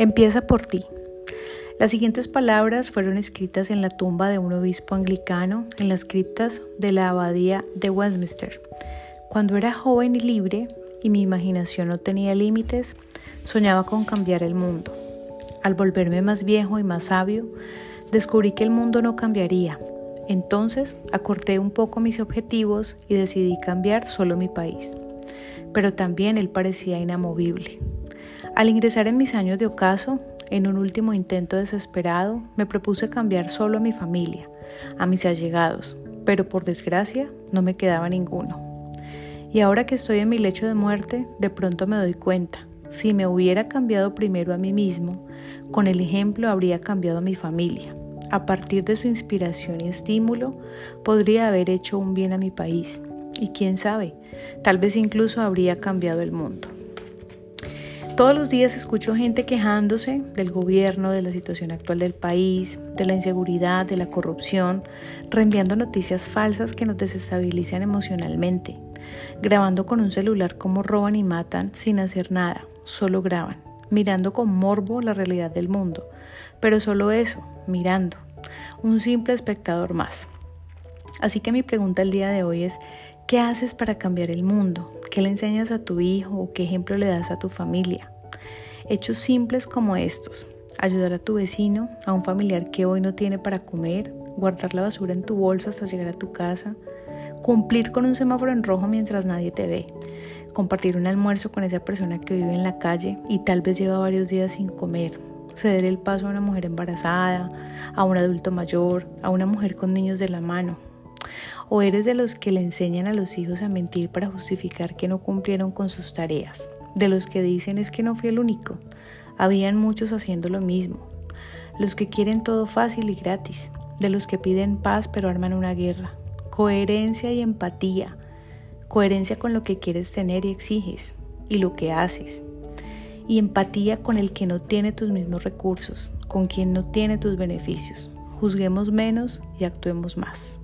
Empieza por ti. Las siguientes palabras fueron escritas en la tumba de un obispo anglicano en las criptas de la abadía de Westminster. Cuando era joven y libre y mi imaginación no tenía límites, soñaba con cambiar el mundo. Al volverme más viejo y más sabio, descubrí que el mundo no cambiaría. Entonces acorté un poco mis objetivos y decidí cambiar solo mi país. Pero también él parecía inamovible. Al ingresar en mis años de ocaso, en un último intento desesperado, me propuse cambiar solo a mi familia, a mis allegados, pero por desgracia no me quedaba ninguno. Y ahora que estoy en mi lecho de muerte, de pronto me doy cuenta, si me hubiera cambiado primero a mí mismo, con el ejemplo habría cambiado a mi familia. A partir de su inspiración y estímulo, podría haber hecho un bien a mi país. Y quién sabe, tal vez incluso habría cambiado el mundo. Todos los días escucho gente quejándose del gobierno, de la situación actual del país, de la inseguridad, de la corrupción, reenviando noticias falsas que nos desestabilizan emocionalmente, grabando con un celular cómo roban y matan sin hacer nada, solo graban, mirando con morbo la realidad del mundo, pero solo eso, mirando, un simple espectador más. Así que mi pregunta el día de hoy es, ¿Qué haces para cambiar el mundo? ¿Qué le enseñas a tu hijo o qué ejemplo le das a tu familia? Hechos simples como estos. Ayudar a tu vecino, a un familiar que hoy no tiene para comer, guardar la basura en tu bolsa hasta llegar a tu casa, cumplir con un semáforo en rojo mientras nadie te ve, compartir un almuerzo con esa persona que vive en la calle y tal vez lleva varios días sin comer, ceder el paso a una mujer embarazada, a un adulto mayor, a una mujer con niños de la mano, ¿O eres de los que le enseñan a los hijos a mentir para justificar que no cumplieron con sus tareas? De los que dicen es que no fui el único. Habían muchos haciendo lo mismo. Los que quieren todo fácil y gratis. De los que piden paz pero arman una guerra. Coherencia y empatía. Coherencia con lo que quieres tener y exiges y lo que haces. Y empatía con el que no tiene tus mismos recursos, con quien no tiene tus beneficios. Juzguemos menos y actuemos más.